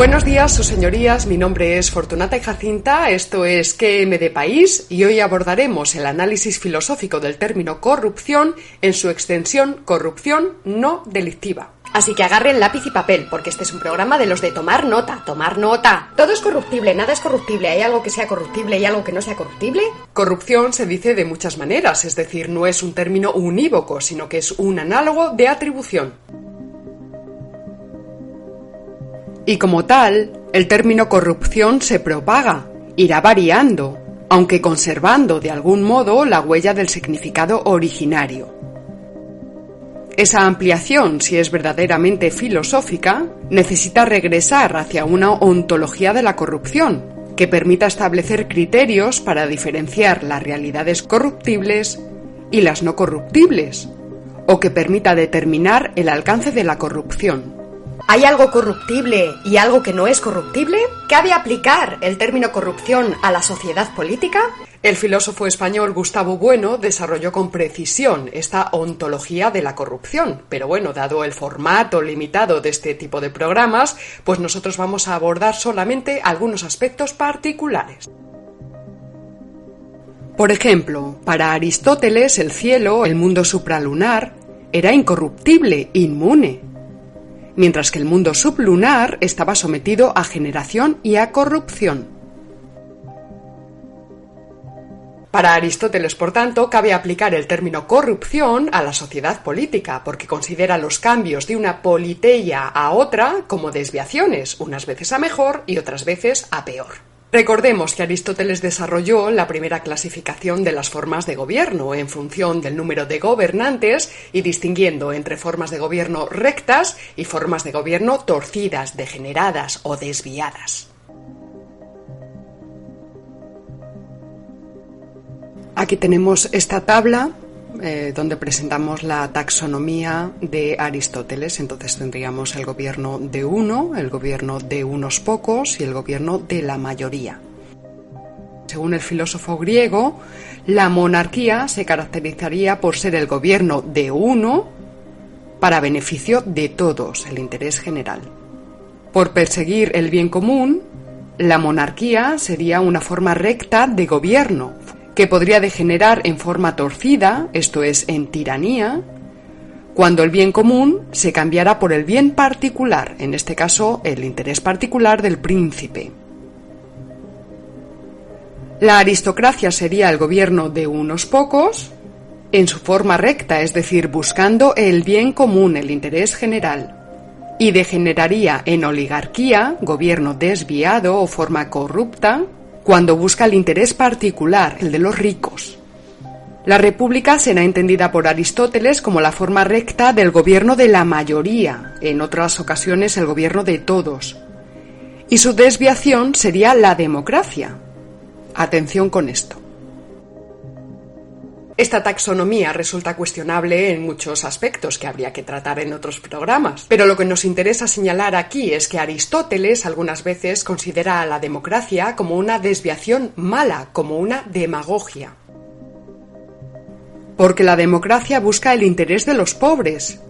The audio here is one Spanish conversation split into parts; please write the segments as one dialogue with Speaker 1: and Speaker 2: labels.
Speaker 1: Buenos días, sus señorías. Mi nombre es Fortunata y Jacinta. Esto es QM de País y hoy abordaremos el análisis filosófico del término corrupción en su extensión corrupción no delictiva.
Speaker 2: Así que agarren lápiz y papel, porque este es un programa de los de tomar nota, tomar nota. Todo es corruptible, nada es corruptible. ¿Hay algo que sea corruptible y algo que no sea corruptible?
Speaker 1: Corrupción se dice de muchas maneras, es decir, no es un término unívoco, sino que es un análogo de atribución. Y como tal, el término corrupción se propaga, irá variando, aunque conservando de algún modo la huella del significado originario. Esa ampliación, si es verdaderamente filosófica, necesita regresar hacia una ontología de la corrupción, que permita establecer criterios para diferenciar las realidades corruptibles y las no corruptibles, o que permita determinar el alcance de la corrupción.
Speaker 2: ¿Hay algo corruptible y algo que no es corruptible? ¿Cabe aplicar el término corrupción a la sociedad política?
Speaker 1: El filósofo español Gustavo Bueno desarrolló con precisión esta ontología de la corrupción, pero bueno, dado el formato limitado de este tipo de programas, pues nosotros vamos a abordar solamente algunos aspectos particulares. Por ejemplo, para Aristóteles el cielo, el mundo supralunar, era incorruptible, inmune, mientras que el mundo sublunar estaba sometido a generación y a corrupción. Para Aristóteles, por tanto, cabe aplicar el término corrupción a la sociedad política, porque considera los cambios de una politeia a otra como desviaciones, unas veces a mejor y otras veces a peor. Recordemos que Aristóteles desarrolló la primera clasificación de las formas de gobierno en función del número de gobernantes y distinguiendo entre formas de gobierno rectas y formas de gobierno torcidas, degeneradas o desviadas. Aquí tenemos esta tabla eh, donde presentamos la taxonomía de Aristóteles. Entonces tendríamos el gobierno de uno, el gobierno de unos pocos y el gobierno de la mayoría. Según el filósofo griego, la monarquía se caracterizaría por ser el gobierno de uno para beneficio de todos, el interés general. Por perseguir el bien común, la monarquía sería una forma recta de gobierno, que podría degenerar en forma torcida, esto es, en tiranía, cuando el bien común se cambiara por el bien particular, en este caso el interés particular del príncipe. La aristocracia sería el gobierno de unos pocos, en su forma recta, es decir, buscando el bien común, el interés general, y degeneraría en oligarquía, gobierno desviado o forma corrupta, cuando busca el interés particular, el de los ricos. La república será entendida por Aristóteles como la forma recta del gobierno de la mayoría, en otras ocasiones el gobierno de todos. Y su desviación sería la democracia. Atención con esto. Esta taxonomía resulta cuestionable en muchos aspectos que habría que tratar en otros programas, pero lo que nos interesa señalar aquí es que Aristóteles algunas veces considera a la democracia como una desviación mala, como una demagogia. Porque la democracia busca el interés de los pobres,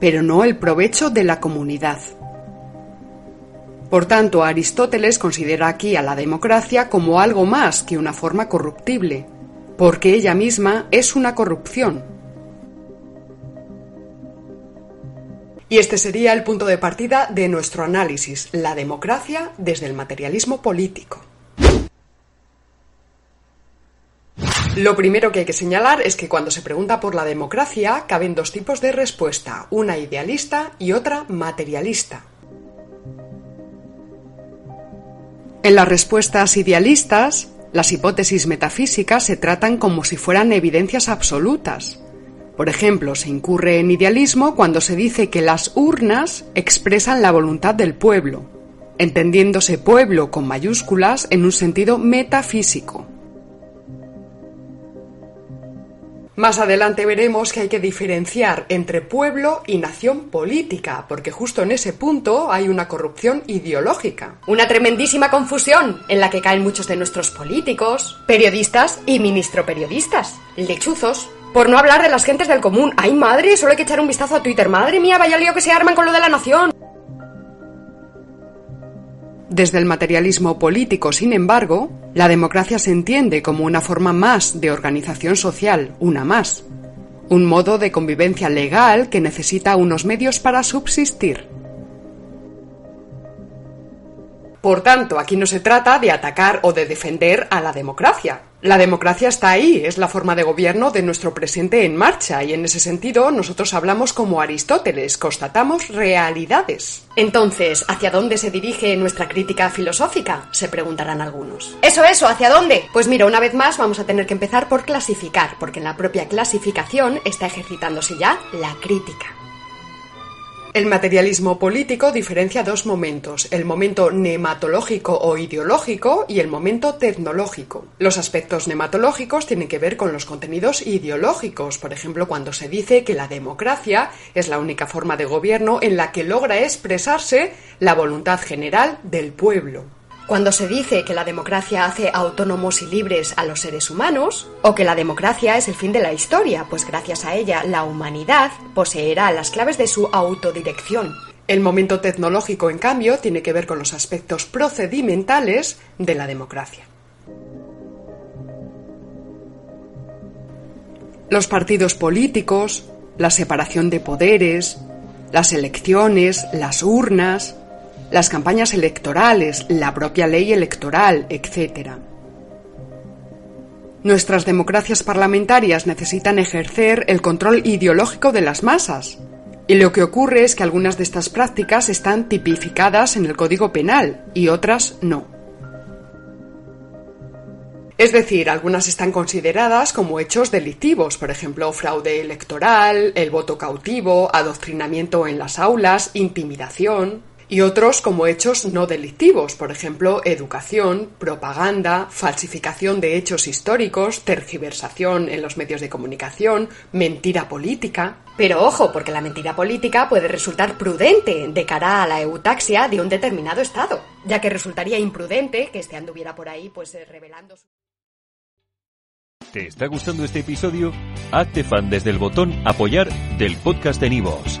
Speaker 1: pero no el provecho de la comunidad. Por tanto, Aristóteles considera aquí a la democracia como algo más que una forma corruptible, porque ella misma es una corrupción. Y este sería el punto de partida de nuestro análisis, la democracia desde el materialismo político. Lo primero que hay que señalar es que cuando se pregunta por la democracia caben dos tipos de respuesta, una idealista y otra materialista. En las respuestas idealistas, las hipótesis metafísicas se tratan como si fueran evidencias absolutas. Por ejemplo, se incurre en idealismo cuando se dice que las urnas expresan la voluntad del pueblo, entendiéndose pueblo con mayúsculas en un sentido metafísico. Más adelante veremos que hay que diferenciar entre pueblo y nación política, porque justo en ese punto hay una corrupción ideológica.
Speaker 2: Una tremendísima confusión en la que caen muchos de nuestros políticos, periodistas y ministro periodistas, lechuzos. Por no hablar de las gentes del común. ¡Ay, madre! Solo hay que echar un vistazo a Twitter. ¡Madre mía, vaya lío que se arman con lo de la nación!
Speaker 1: Desde el materialismo político, sin embargo, la democracia se entiende como una forma más de organización social, una más, un modo de convivencia legal que necesita unos medios para subsistir. Por tanto, aquí no se trata de atacar o de defender a la democracia. La democracia está ahí, es la forma de gobierno de nuestro presente en marcha, y en ese sentido nosotros hablamos como Aristóteles, constatamos realidades.
Speaker 2: Entonces, ¿hacia dónde se dirige nuestra crítica filosófica? Se preguntarán algunos. Eso, eso, ¿hacia dónde? Pues mira, una vez más vamos a tener que empezar por clasificar, porque en la propia clasificación está ejercitándose ya la crítica.
Speaker 1: El materialismo político diferencia dos momentos, el momento nematológico o ideológico y el momento tecnológico. Los aspectos nematológicos tienen que ver con los contenidos ideológicos, por ejemplo, cuando se dice que la democracia es la única forma de gobierno en la que logra expresarse la voluntad general del pueblo.
Speaker 2: Cuando se dice que la democracia hace autónomos y libres a los seres humanos, o que la democracia es el fin de la historia, pues gracias a ella la humanidad poseerá las claves de su autodirección.
Speaker 1: El momento tecnológico, en cambio, tiene que ver con los aspectos procedimentales de la democracia. Los partidos políticos, la separación de poderes, las elecciones, las urnas, las campañas electorales, la propia ley electoral, etc. Nuestras democracias parlamentarias necesitan ejercer el control ideológico de las masas. Y lo que ocurre es que algunas de estas prácticas están tipificadas en el Código Penal y otras no. Es decir, algunas están consideradas como hechos delictivos, por ejemplo, fraude electoral, el voto cautivo, adoctrinamiento en las aulas, intimidación y otros como hechos no delictivos, por ejemplo, educación, propaganda, falsificación de hechos históricos, tergiversación en los medios de comunicación, mentira política.
Speaker 2: Pero ojo, porque la mentira política puede resultar prudente de cara a la eutaxia de un determinado Estado, ya que resultaría imprudente que este anduviera por ahí pues eh, revelando su...
Speaker 3: ¿Te está gustando este episodio? Hazte fan desde el botón apoyar del podcast de Nivos.